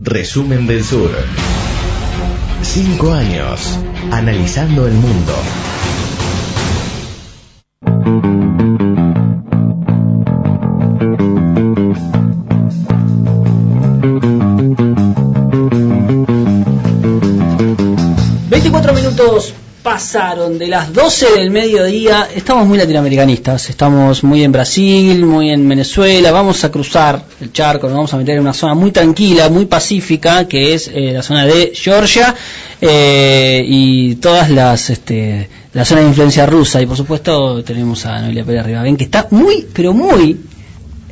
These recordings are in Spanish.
Resumen del Sur. Cinco años analizando el mundo. Pasaron de las 12 del mediodía. Estamos muy latinoamericanistas. Estamos muy en Brasil, muy en Venezuela. Vamos a cruzar el charco, nos vamos a meter en una zona muy tranquila, muy pacífica, que es eh, la zona de Georgia eh, y todas las. Este, la zona de influencia rusa. Y por supuesto, tenemos a Noelia Pérez Rivavén, que está muy, pero muy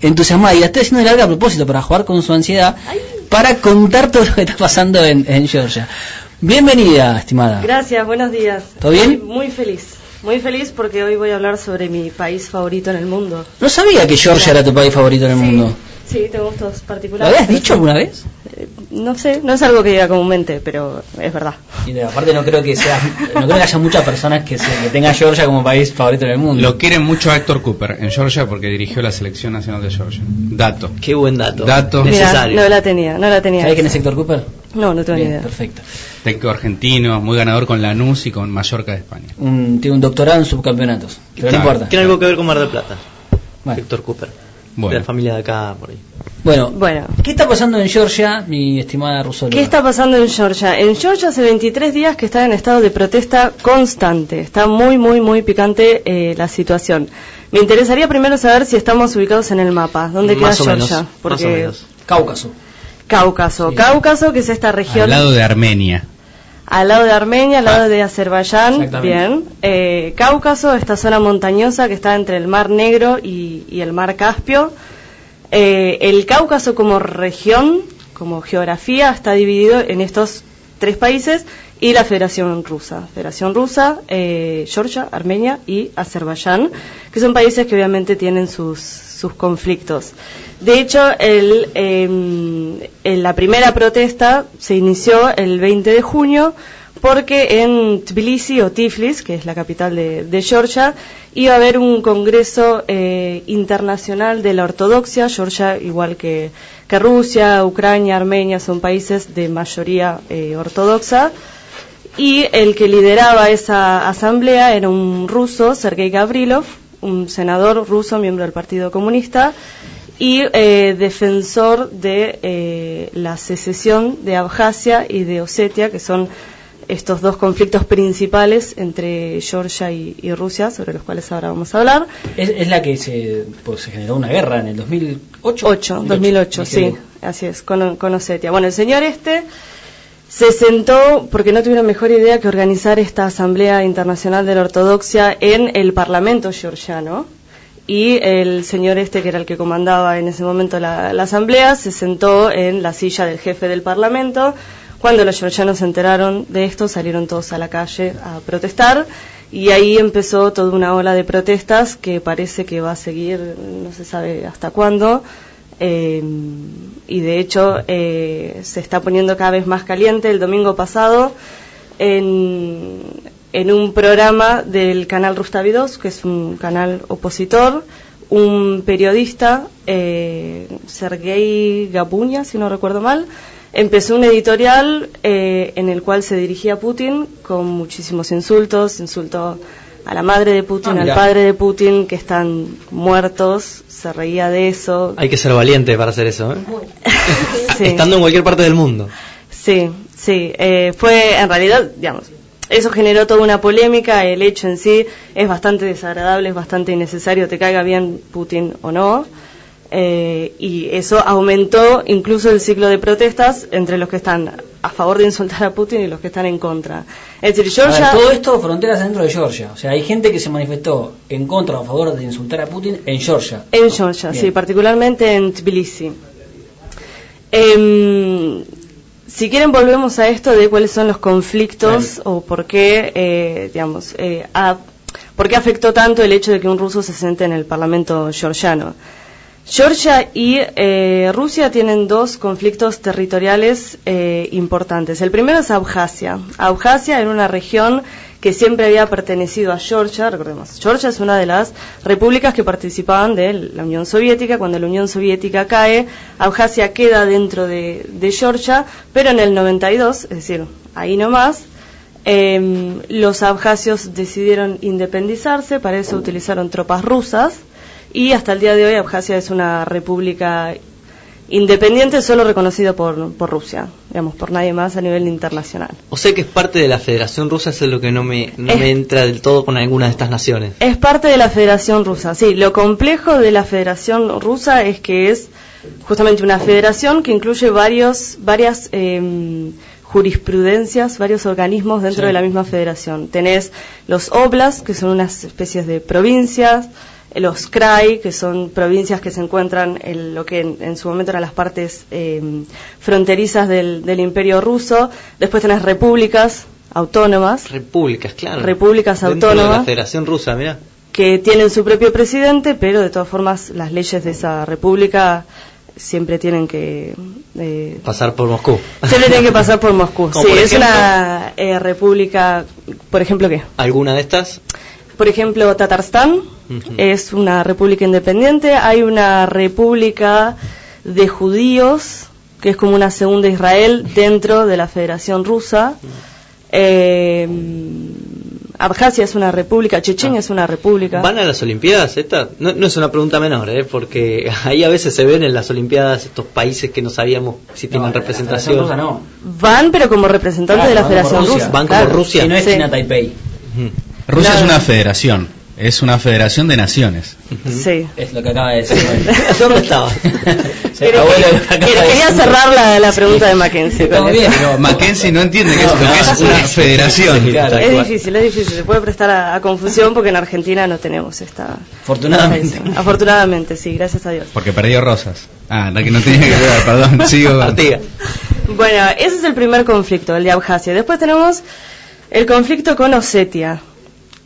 entusiasmada. Y la estoy haciendo de larga a propósito para jugar con su ansiedad, para contar todo lo que está pasando en, en Georgia. Bienvenida, estimada. Gracias, buenos días. ¿Todo bien? Muy, muy feliz. Muy feliz porque hoy voy a hablar sobre mi país favorito en el mundo. No sabía que Georgia era tu país favorito en el Sí, mundo. Sí, tengo gustos ¿Lo particulares. habías dicho alguna vez? Eh, No sé, no es algo que diga comúnmente, pero es verdad. Y de- aparte no creo que sea, no creo que haya muchas personas que, se, que tengan Georgia como país favorito en el mundo. Lo quieren mucho a Héctor Cooper en Georgia porque dirigió la selección nacional de Georgia. Dato. Qué buen dato. Dato. Mira, Necesario. no la tenía, no la tenía. ¿Sabés quién es Héctor Cooper? No, no tengo ni Bien, idea. perfecto. Técnico argentino, muy ganador con Lanús y con Mallorca de España. Un- tiene un doctorado en subcampeonatos, pero no importa. Tiene algo que ver con Mar del Plata. Bueno. Héctor Cooper. Bueno. De la familia de acá, por ahí. Bueno, Bueno. ¿qué está pasando en Georgia, mi estimada Rusóloga? ¿Qué está pasando en Georgia? En Georgia hace 23 días que está en estado de protesta constante. Está muy, muy, muy picante eh, la situación. Me interesaría primero saber si estamos ubicados en el mapa. ¿Dónde Más queda o menos, Georgia? más Porque o menos. Cáucaso. Cáucaso. Sí. Cáucaso, que es esta región Al lado de Armenia. al lado de Armenia, al lado de Azerbaiyán. Bien. Eh, Cáucaso, esta zona montañosa que está entre el Mar Negro y, y el Mar Caspio. Eh, el Cáucaso como región, como geografía, está dividido en estos tres países y la Federación Rusa. Federación Rusa, eh, Georgia, Armenia y Azerbaiyán, que son países que obviamente tienen sus, sus conflictos. De hecho, el, en la primera protesta se inició el 20 de junio porque en Tbilisi o Tiflis, que es la capital de, Georgia, iba a haber un congreso eh, internacional de la ortodoxia. Georgia, igual que, que Rusia, Ucrania, Armenia, son países de mayoría eh, ortodoxa. Y el que lideraba esa asamblea era un ruso, Sergei Gavrilov, un senador ruso, miembro del Partido Comunista, y eh, defensor de eh, la secesión de Abjasia y de Osetia, que son estos dos conflictos principales entre Georgia y, y Rusia, sobre los cuales ahora vamos a hablar. Es, es la que se, pues, se generó una guerra en el 2008. 8, 2008, sí, Dije, así es, con, con Osetia. Bueno, el señor este se sentó porque no tuvieron mejor idea que organizar esta Asamblea Internacional de la Ortodoxia en el Parlamento georgiano. Y el señor este, que era el que comandaba en ese momento la, Asamblea, se sentó en la silla del jefe del Parlamento. Cuando los georgianos se enteraron de esto, salieron todos a la calle a protestar. Y ahí empezó toda una ola de protestas que parece que va a seguir, no se sabe hasta cuándo. Eh, y de hecho eh, se está poniendo cada vez más caliente. El domingo pasado, en, en un programa del canal Rustavidos, que es un canal opositor, un periodista, eh, Sergei Gabuña, si no recuerdo mal, empezó un editorial eh, en el cual se dirigía a Putin con muchísimos insultos, insultó a la madre de Putin, Ah, al padre de Putin, que están muertos, se reía de eso. Hay que ser valiente para hacer eso, ¿eh? Sí. Estando en cualquier parte del mundo. Sí, sí, eh, fue en realidad, digamos, eso generó toda una polémica, el hecho en sí es bastante desagradable, es bastante innecesario, te caiga bien Putin o no, eh, y eso aumentó incluso el ciclo de protestas entre los que están a favor de insultar a Putin y los que están en contra. Es decir, ver, Georgia... todo esto fronteras dentro de Georgia. O sea, hay gente que se manifestó en contra o a favor de insultar a Putin en Georgia. En Georgia, Bien. sí, particularmente en Tbilisi. Em, si quieren volvemos a esto de cuáles son los conflictos o por qué, eh, digamos, eh, por qué afectó tanto el hecho de que un ruso se siente en el Parlamento georgiano. Georgia y eh, Rusia tienen dos conflictos territoriales eh, importantes. El primero es Abjasia. Abjasia era una región que siempre había pertenecido a Georgia, recordemos, Georgia es una de las repúblicas que participaban de la Unión Soviética, cuando la Unión Soviética cae, Abjasia queda dentro de, Georgia, pero en el 92, es decir, ahí nomás, eh, los abjasios decidieron independizarse, para eso utilizaron tropas rusas, y hasta el día de hoy Abjasia es una república independiente solo reconocido por, por Rusia, digamos, por nadie más a nivel internacional. O sea que es parte de la Federación Rusa, eso es lo que no me, no Es- me entra del todo con alguna de estas naciones. Es parte de la Federación Rusa, sí. Lo complejo de la Federación Rusa es que es justamente una federación que incluye varios, varias em, jurisprudencias, varios organismos dentro Sí. de la misma federación. Tenés los oblasts, que son unas especies de provincias, eh, los krai, que son provincias que se encuentran en lo que en, en su momento eran las partes em, fronterizas del, del imperio ruso. Después tenés repúblicas autónomas. Repúblicas, claro. Repúblicas Dentro de la autónomas. Federación Rusa, mira. que tienen su propio presidente, pero de todas formas las leyes de esa república siempre tienen que eh, Pasar por Moscú. siempre tienen que pasar por Moscú. Sí, por es ejemplo- una eh, república, por ejemplo, ¿qué? ¿Alguna de estas? Por ejemplo, Tatarstán Es una república independiente. Hay una república de judíos, que es como una segunda Israel dentro de la Federación Rusa. Eh, Abjasia es una república, Chechenia es una república. ¿Van a las Olimpiadas esta? No, no es una pregunta menor, ¿eh? porque ahí a veces se ven en las Olimpiadas estos países que no sabíamos si tienen No, la representación. Federación Rusa no. Van, pero como representantes Claro, de la Federación Rusia. Rusa. Van como Rusia. Y no es Sí. China Taipei. Rusia Claro. es una federación, es una federación de naciones. Sí. Es lo que acaba de decir. ¿Dónde estaba? Sí, Pero abuelo, quería decir. cerrar la, la pregunta de Mackenzie. bien. Pero Mackenzie no entiende que es, No, lo que no, es sí, una sí, federación. sí, claro. Es difícil, es difícil. Se puede prestar a, a confusión porque en Argentina no tenemos esta. Afortunadamente. esta- Afortunadamente, sí, gracias a Dios. Porque perdió Rosas. Ah, la que no tenía que ver, perdón, sigo. Artigas. Bueno, ese es el primer conflicto, el de Abjasia. Después tenemos el conflicto con Osetia.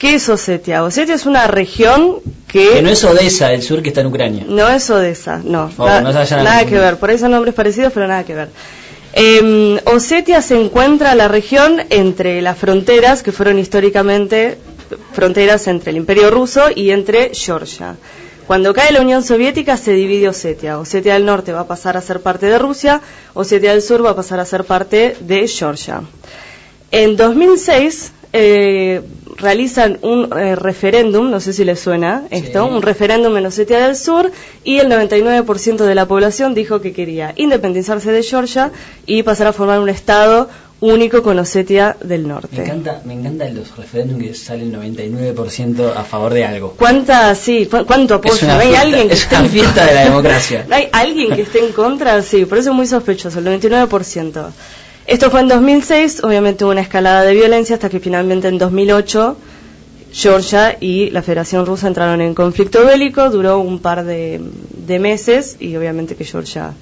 ¿Qué es Osetia? Osetia es una región que, Que no es Odessa, el sur que está en Ucrania. no es Odessa, no, na- no nada que ver. Por ahí son nombres parecidos, pero nada que ver. Eh, Osetia se encuentra la región entre las fronteras que fueron históricamente fronteras entre el Imperio Ruso y entre Georgia. Cuando cae la Unión Soviética se divide Osetia. Osetia del Norte va a pasar a ser parte de Rusia, Osetia del Sur va a pasar a ser parte de Georgia. En 2006 eh, realizan un eh, referéndum, no sé si les suena esto, Sí. un referéndum en Osetia del Sur y el 99% de la población dijo que quería independizarse de Georgia y pasar a formar un estado único con Osetia del Me Norte. encanta, me encanta los referéndums que sale el 99% a favor de algo. ¿Cuánta, sí, cu- cuánto apoyo? Es una ¿No hay fiesta- alguien que es esté una en fiesta de la democracia. ¿No hay alguien que esté en contra? Sí, por eso es muy sospechoso, el 99%. Esto fue en 2006, obviamente hubo una escalada de violencia hasta que finalmente en 2008 Georgia y la Federación Rusa entraron en conflicto bélico, duró un par de, meses y obviamente que Georgia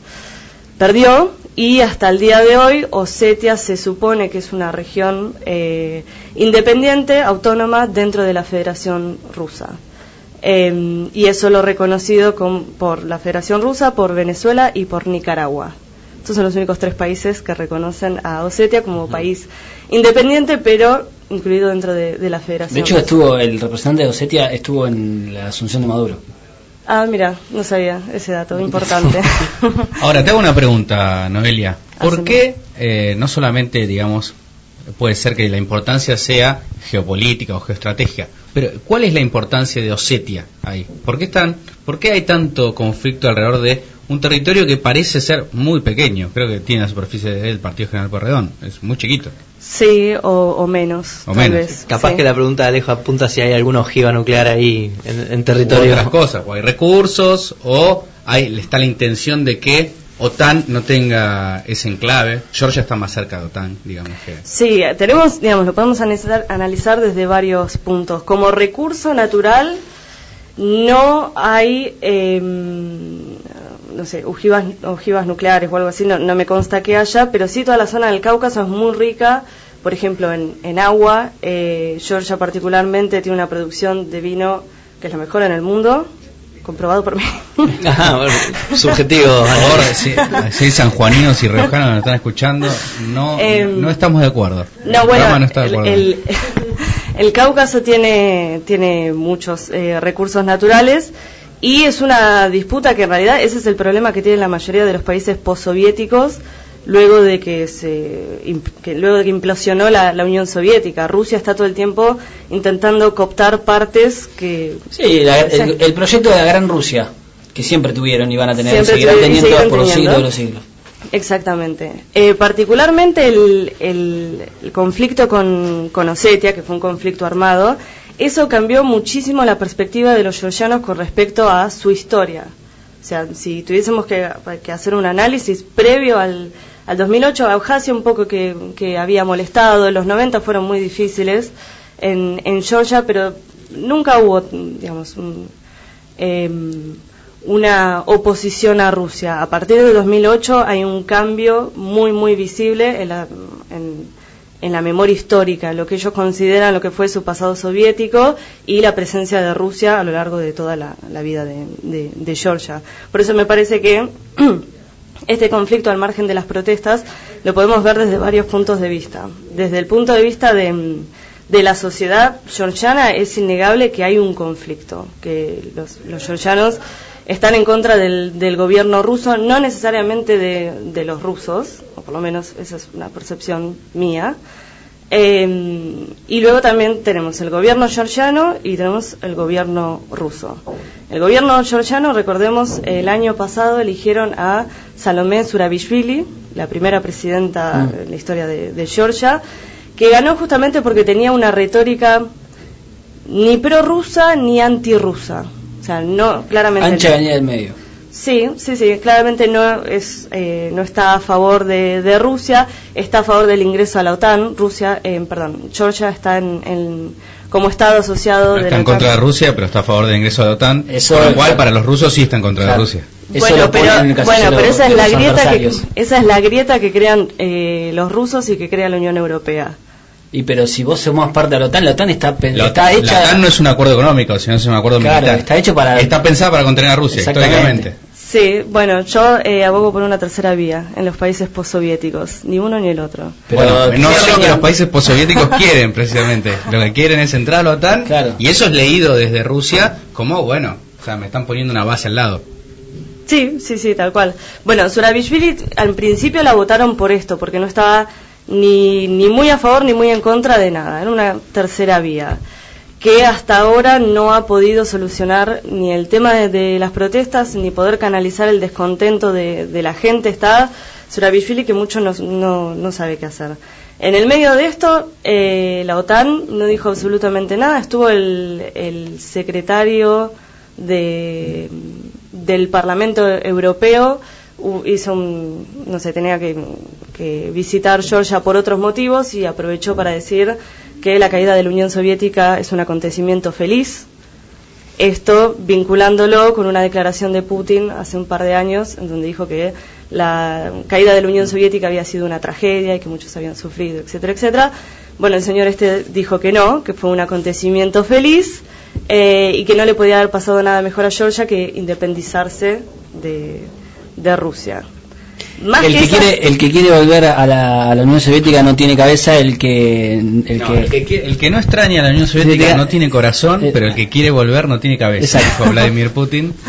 perdió y hasta el día de hoy Osetia se supone que es una región eh, independiente, autónoma dentro de la Federación Rusa. Eh, y eso lo reconocido con- por la Federación Rusa, por Venezuela y por Nicaragua. Estos son los únicos tres países que reconocen a Osetia como país independiente, pero incluido dentro de, de la Federación. De hecho, estuvo el representante de Osetia estuvo en la asunción de Maduro. Ah, mira, no sabía ese dato, importante. Ahora, te hago una pregunta, Noelia. ¿Por Haceme. qué eh, no solamente, digamos, puede ser que la importancia sea geopolítica o geoestrategia, pero ¿cuál es la importancia de Osetia ahí? ¿Por qué, están, ¿Por qué hay tanto conflicto alrededor de un territorio que parece ser muy pequeño? Creo que tiene la superficie del Partido General Porredón, es muy chiquito. sí, o, o menos. O tal menos. vez, Capaz sí. que la pregunta de Alejo apunta si hay alguna ojiva nuclear ahí en, en O territorio. otras cosas, o hay recursos, o hay, está la intención de que OTAN no tenga ese enclave. Georgia está más cerca de OTAN, digamos que. Sí, tenemos, digamos, lo podemos analizar, analizar desde varios puntos. Como recurso natural, no hay, eh, no sé, ojivas, ojivas nucleares o algo así, no, no me consta que haya, pero sí toda la zona del Cáucaso es muy rica, por ejemplo, en, en agua. Eh, Georgia particularmente tiene una producción de vino que es la mejor en el mundo, comprobado por mí. Ajá, bueno, subjetivo. Por favor, si, si sanjuaninos y riojanos nos están escuchando, no, Em, no estamos de acuerdo. No, bueno, programa no está de el, acuerdo. el- el Cáucaso tiene, tiene muchos eh, recursos naturales y es una disputa que en realidad ese es el problema que tienen la mayoría de los países postsoviéticos luego de que se que luego de que implosionó la, la Unión Soviética. Rusia está todo el tiempo intentando cooptar partes que Sí, la- el, el proyecto de la Gran Rusia, que siempre tuvieron y van a tener, seguirán teniendo por los siglos de los siglos. Exactamente. Eh, particularmente el, el- el conflicto con, con Osetia, que fue un conflicto armado, eso cambió muchísimo la perspectiva de los georgianos con respecto a su historia. O sea, si tuviésemos que, hacer un análisis previo al, al 2008, Abjasia un poco que, que había molestado, los 90 fueron muy difíciles en, en Georgia, pero nunca hubo, digamos, un, em, una oposición a Rusia. A partir de 2008 hay un cambio muy, muy visible en la, en, en la memoria histórica, lo que ellos consideran lo que fue su pasado soviético y la presencia de Rusia a lo largo de toda la, vida de, Georgia. Por eso me parece que este conflicto al margen de las protestas lo podemos ver desde varios puntos de vista. Desde el punto de vista de, de la sociedad georgiana es innegable que hay un conflicto, que los, los georgianos están en contra del, del gobierno ruso, no necesariamente de, de los rusos, o por lo menos esa es una percepción mía. Eh, y luego también tenemos el gobierno georgiano y tenemos el gobierno ruso. El gobierno georgiano, recordemos, el año pasado eligieron a Salomé Surabishvili, la primera presidenta en la historia de, de Georgia, que ganó justamente porque tenía una retórica ni prorrusa ni antirrusa. Sea, no, claramente. Ancha avenida del medio. Sí, sí, sí, claramente no es eh, no está a favor de, de Rusia, está a favor del ingreso a la OTAN. Rusia, eh, perdón, Georgia está en, en- como estado asociado No de está la en contra de. Rusia, pero está a favor del ingreso a la OTAN. Eso- por lo cual, para los rusos sí está en contra Claro. de Rusia. Eso bueno, pero, bueno, pero esa es de la grieta que esa es la grieta que crean eh, los rusos y que crea la Unión Europea. Y pero si vos somos parte de la OTAN, la OTAN está, La, está la hecha... OTAN no es un acuerdo económico, sino es un acuerdo Claro, militar. está hecho para- Está pensada para contener a Rusia, Exactamente. históricamente. Sí, bueno, yo eh, abogo por una tercera vía en los países postsoviéticos, ni uno ni el otro. Pero- bueno, no es lo que los países postsoviéticos quieren, precisamente. Lo que quieren es entrar a la OTAN, Claro. y eso es leído desde Rusia como, bueno, o sea, me están poniendo una base al lado. Sí, sí, sí, tal cual. Bueno, Surabishvili al principio la votaron por esto, porque no estaba ni, ni muy a favor ni muy en contra de nada. Era una tercera vía que hasta ahora no ha podido solucionar ni el tema de, las protestas ni poder canalizar el descontento de, la gente. Está Surabishvili que mucho no, sabe qué hacer. En el medio de esto, eh, la OTAN no dijo absolutamente nada. Estuvo el, el secretario de, del Parlamento Europeo hizo un, no sé, tenía que, que visitar Georgia por otros motivos y aprovechó para decir que la caída de la Unión Soviética es un acontecimiento feliz. Esto vinculándolo con una declaración de Putin hace un par de años, en donde dijo que la caída de la Unión Soviética había sido una tragedia y que muchos habían sufrido, etcétera, etcétera. Bueno, el señor este dijo que no, que fue un acontecimiento feliz eh, y que no le podía haber pasado nada mejor a Georgia que independizarse de, de Rusia. Más el, que quiere, el que quiere volver a la, a la Unión Soviética no tiene cabeza, el que... El No, que, el, que, qui- el que no extraña a la Unión Soviética no tiene corazón, Eh, pero el que quiere volver no tiene cabeza. Exacto. Dijo Vladimir Putin.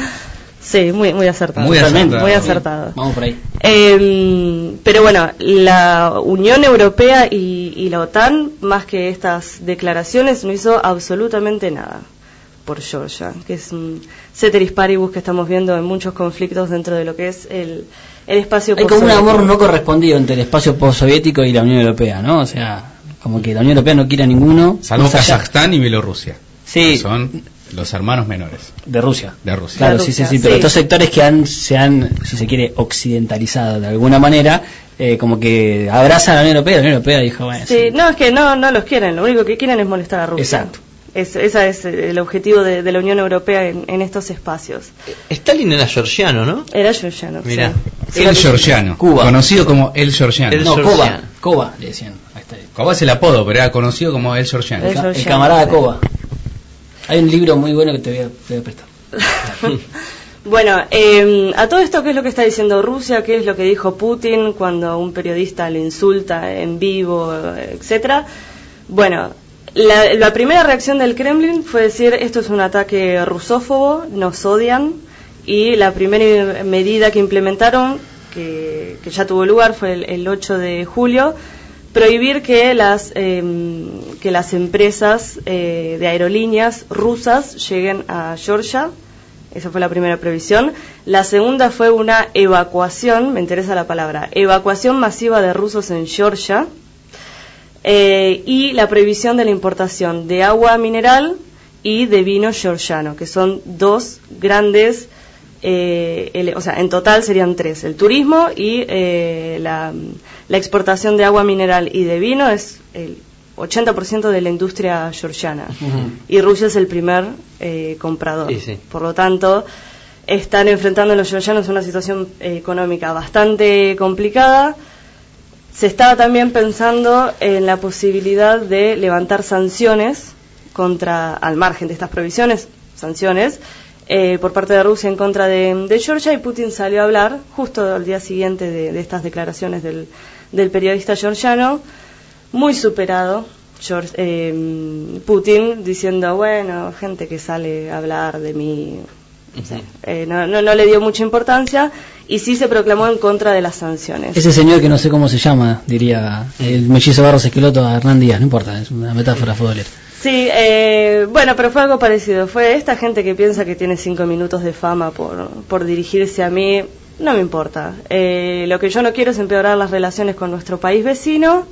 Sí, muy, muy acertado. Muy acertado. muy acertado. Vamos por ahí. Eh, pero bueno, la Unión Europea y, y la OTAN, más que estas declaraciones, no hizo absolutamente nada por Georgia, que es un ceteris paribus que estamos viendo en muchos conflictos dentro de lo que es el, el espacio Hay como un amor no correspondido entre el espacio postsoviético y la Unión Europea, ¿no? O sea, como que la Unión Europea no quiere a ninguno. Salvo Kazajstán y Bielorrusia. Sí. que Son los hermanos menores de Rusia. de Rusia. Claro, De sí, sí, Rusia, sí, pero sí. estos sectores que han, se han, si se quiere, occidentalizado de alguna manera, eh, como que abrazan a la Unión Europea, la Unión Europea dijo, bueno, Sí, sí. no, es que no, no los quieren, lo único que quieren es molestar a Rusia. Exacto. Es, ese es el objetivo de, de la Unión Europea en, en estos espacios. Stalin era georgiano, ¿no? Era georgiano. Mirá. sí. El Georgiano, Cuba. conocido como El Georgiano. El no. Coba, Coba, le decían. Ahí está. Coba es el apodo, pero era conocido como El Georgiano. El camarada sí. Coba. Hay un libro muy bueno que te voy a, te voy a prestar. bueno, eh, a todo esto, ¿qué es lo que está diciendo Rusia? ¿Qué es lo que dijo Putin cuando un periodista le insulta en vivo, etcétera? Bueno, la, la, primera reacción del Kremlin fue decir esto es un ataque rusófobo, nos odian, y la primera medida que implementaron, que, que ya tuvo lugar, fue el, el 8 de julio, prohibir que las, eh, que las empresas eh, de aerolíneas rusas lleguen a Georgia. Esa fue la primera previsión. La segunda fue una evacuación, me interesa la palabra, evacuación masiva de rusos en Georgia. Eh, y la prohibición de la importación de agua mineral y de vino georgiano, que son dos grandes, eh, o sea, en total serían tres, el turismo y eh, la, la, exportación de agua mineral y de vino es el 80% de la industria georgiana uh -huh. y Rusia es el primer eh, comprador. Sí, sí. Por lo tanto, están enfrentando los georgianos una situación económica bastante complicada se estaba también pensando en la posibilidad de levantar sanciones contra, al margen de estas provisiones, sanciones, eh, por parte de Rusia en contra de, Georgia y Putin salió a hablar justo al día siguiente de, de estas declaraciones del, del, periodista georgiano, muy superado. George, eh, Putin diciendo, bueno, gente que sale a hablar de mí, o sea, eh, no, no, no, le dio mucha importancia y sí se proclamó en contra de las sanciones. Ese señor que no sé cómo se llama, diría el mellizo Barros Esqueloto a Hernán Díaz, no importa, es una metáfora futbolera. Sí, eh, bueno, pero fue algo parecido. Fue esta gente que piensa que tiene cinco minutos de fama por, por dirigirse a mí, no me importa. Eh, lo que yo no quiero es empeorar las relaciones con nuestro país vecino.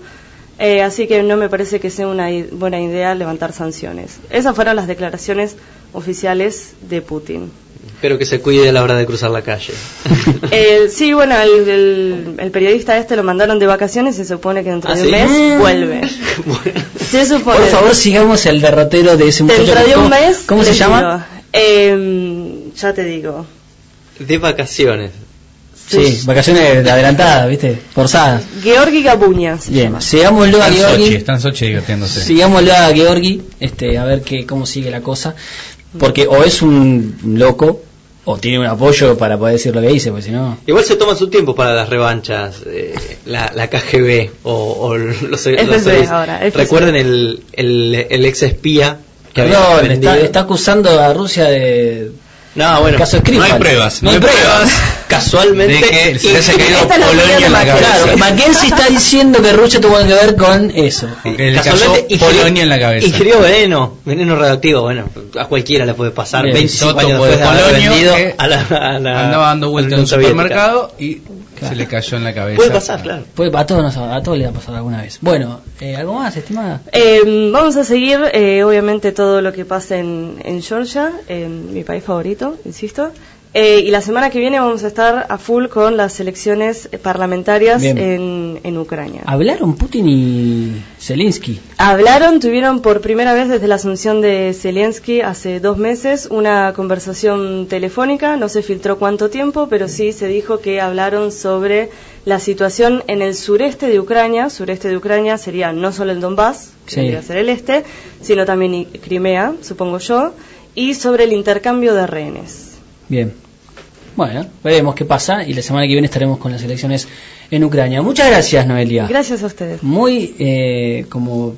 Eh, así que no me parece que sea una buena idea levantar sanciones. Esas fueron las declaraciones oficiales de Putin. Espero que se cuide a la hora de cruzar la calle. eh, sí, bueno, el, el, el, periodista este lo mandaron de vacaciones y se supone que dentro ¿Ah, de sí? un mes vuelve. bueno. Se supone. Por favor, sigamos el derrotero de ese muchacho. Dentro de un mes. ¿Cómo se llama? Eh, ya te digo. De vacaciones. Sí, vacaciones adelantadas, ¿viste? Forzadas. Georgi Gabuña. Bien, sigámoslo a Georgi. Sochi, está en Sochi divirtiéndose. Sigámoslo a Georgi, este, a ver qué, cómo sigue la cosa. Porque o es un loco o tiene un apoyo para poder decir lo que dice, pues si no. Igual se toma su tiempo para las revanchas, eh, la, la, KGB o, o los, los, FSB ahora, FSB. Recuerden el, el, el, ex espía que Perdón, está, está, acusando a Rusia de. No, bueno, caso no hay pruebas, no hay pruebas. Casualmente, de que se les ha caído Polonia en la cabeza. Claro, Mackenzie está diciendo que Rusia tuvo que ver con eso. Porque le cayó Polonia en la cabeza. Ingirió veneno, veneno radioactivo. Bueno, a cualquiera le puede pasar. Bien. 25 Soto años después de haber vendido que a la, a la- Andaba dando vueltas en un supermercado y se le cayó en la cabeza. Puede pasar, claro. Puede, a, todos nos, a todos le ha pasado alguna vez. Bueno, eh, ¿algo más, estimada? Eh, vamos a seguir, eh, obviamente, todo lo que pasa en, en Georgia, en mi país favorito, insisto. Eh, y la semana que viene vamos a estar a full con las elecciones parlamentarias en, en Ucrania. Hablaron Putin y Zelensky. Hablaron, tuvieron por primera vez desde la asunción de Zelensky hace dos meses una conversación telefónica, no se filtró cuánto tiempo, pero sí se dijo que hablaron sobre la situación en el sureste de Ucrania, sureste de Ucrania sería no solo el Donbass, que Sí. debería ser el este, sino también Crimea, supongo yo, y sobre el intercambio de rehenes. Bien. Bueno, veremos qué pasa y la semana que viene estaremos con las elecciones en Ucrania. Muchas gracias, Noelia. Gracias a ustedes. Muy, eh, como...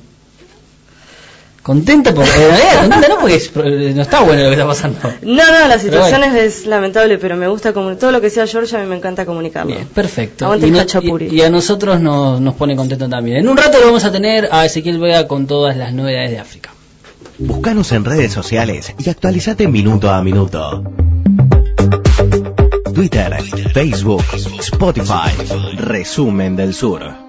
Contenta, por, en realidad, contenta no porque es- no está bueno lo que está pasando. No, no, la situación bueno. es, lamentable, pero me gusta comu- todo lo que sea Georgia, a mí me encanta comunicarlo. Bien, perfecto. Y, no- y- y a nosotros nos, nos pone contento también. En un rato lo vamos a tener a Ezequiel Vega con todas las novedades de África. Búscanos en redes sociales y actualizate minuto a minuto. Twitter, Facebook, Spotify, Resumen del Sur.